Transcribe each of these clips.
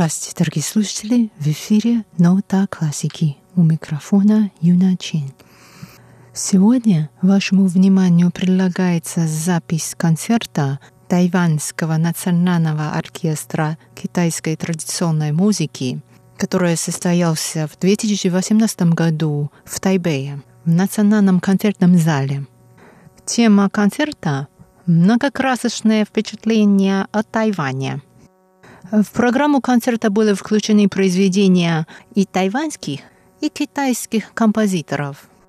Здравствуйте, дорогие слушатели! В эфире «Нота классики». У микрофона Юна Чин. Сегодня вашему вниманию предлагается запись концерта Тайванского национального оркестра китайской традиционной музыки, который состоялся в 2018 году в Тайбэе в Национальном концертном зале. Тема концерта – многокрасочное впечатление о Тайване – в программу концерта были включены произведения и тайваньских, и китайских композиторов –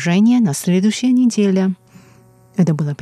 Продолжение на следующей неделе. Это было